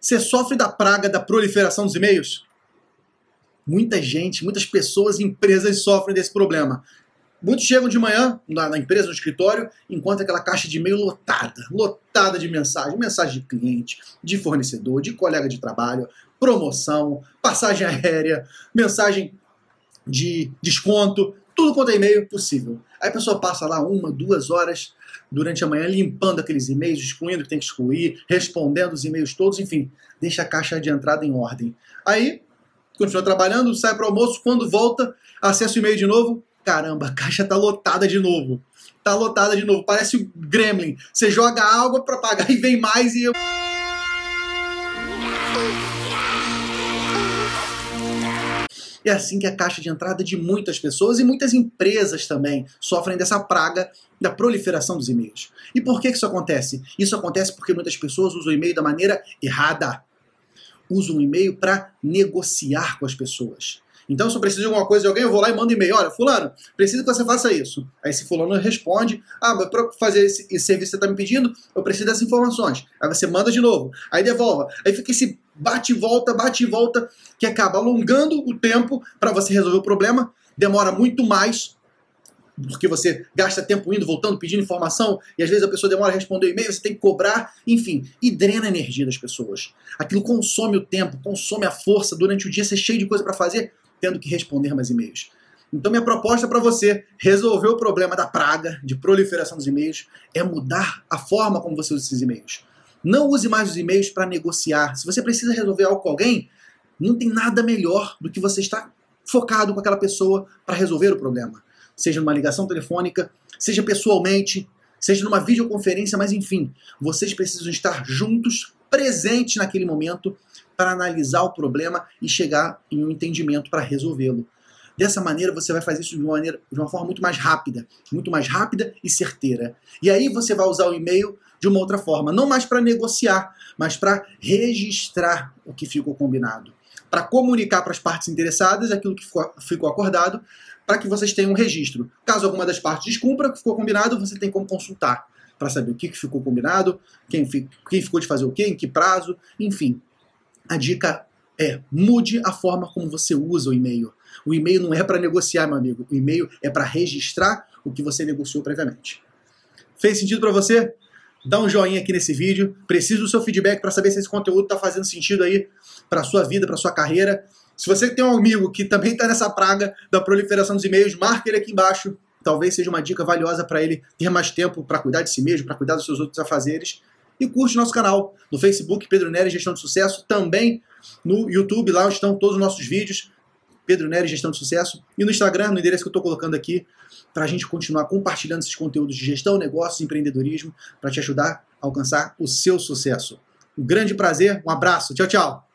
Você sofre da praga da proliferação dos e-mails? Muita gente, muitas pessoas, empresas sofrem desse problema. Muitos chegam de manhã na, na, empresa, no escritório, encontram aquela caixa de e-mail lotada, lotada de mensagem, mensagem de cliente, de fornecedor, de colega de trabalho, promoção, passagem aérea, mensagem de desconto, tudo quanto é e-mail possível. Aí a pessoa passa lá uma, duas horas durante a manhã limpando aqueles e-mails, excluindo o que tem que excluir, respondendo os e-mails todos, enfim, deixa a caixa de entrada em ordem. Aí, continua trabalhando, sai para o almoço, quando volta, acessa o e-mail de novo, caramba, a caixa tá lotada de novo. Tá lotada de novo, parece o Gremlin. Você joga água para pagar e vem mais e eu... É assim que a caixa de entrada de muitas pessoas e muitas empresas também sofrem dessa praga da proliferação dos e-mails. E por que isso acontece? Isso acontece porque muitas pessoas usam o e-mail da maneira errada. Usam o e-mail para negociar com as pessoas. Então, se eu preciso de alguma coisa de alguém, eu vou lá e mando e-mail. Olha, fulano, preciso que você faça isso. Aí esse fulano responde, ah, mas para fazer esse, esse, serviço que você está me pedindo, eu preciso dessas informações. Aí você manda de novo, aí devolva. Aí fica esse bate e volta, bate e volta, que acaba alongando o tempo para você resolver o problema, demora muito mais, porque você gasta tempo indo, voltando, pedindo informação, e às vezes a pessoa demora a responder o e-mail, você tem que cobrar, enfim, e drena a energia das pessoas. Aquilo consome o tempo, consome a força durante o dia, você é cheio de coisa para fazer, tendo que responder mais e-mails. Então, minha proposta para você resolver o problema da praga de proliferação dos e-mails é mudar a forma como você usa esses e-mails. Não use mais os e-mails para negociar. Se você precisa resolver algo com alguém, não tem nada melhor do que você estar focado com aquela pessoa para resolver o problema. Seja numa ligação telefônica, seja pessoalmente, seja numa videoconferência, mas enfim, vocês precisam estar juntos, presentes naquele momento para analisar o problema e chegar em um entendimento para resolvê-lo. Dessa maneira, você vai fazer isso de uma, maneira, de uma forma muito mais rápida, muito mais rápida e certeira. E aí você vai usar o e-mail de uma outra forma, não mais para negociar, mas para registrar o que ficou combinado, para comunicar para as partes interessadas aquilo que ficou acordado, para que vocês tenham um registro. Caso alguma das partes descumpra o que ficou combinado, você tem como consultar para saber o que ficou combinado, quem, quem ficou de fazer o quê, em que prazo, enfim. A dica é mude a forma como você usa o e-mail. O e-mail não é para negociar, meu amigo. O e-mail é para registrar o que você negociou previamente. Fez sentido para você? Dá um joinha aqui nesse vídeo. Preciso do seu feedback para saber se esse conteúdo está fazendo sentido aí para sua vida, para sua carreira. Se você tem um amigo que também está nessa praga da proliferação dos e-mails, marque ele aqui embaixo. Talvez seja uma dica valiosa para ele ter mais tempo para cuidar de si mesmo, para cuidar dos seus outros afazeres e curte nosso canal no Facebook, Pedro Nery Gestão de Sucesso, também no YouTube, lá estão todos os nossos vídeos, Pedro Nery Gestão de Sucesso, e no Instagram, no endereço que eu estou colocando aqui, para a gente continuar compartilhando esses conteúdos de gestão, negócios, empreendedorismo, para te ajudar a alcançar o seu sucesso. Um grande prazer, um abraço, tchau, tchau!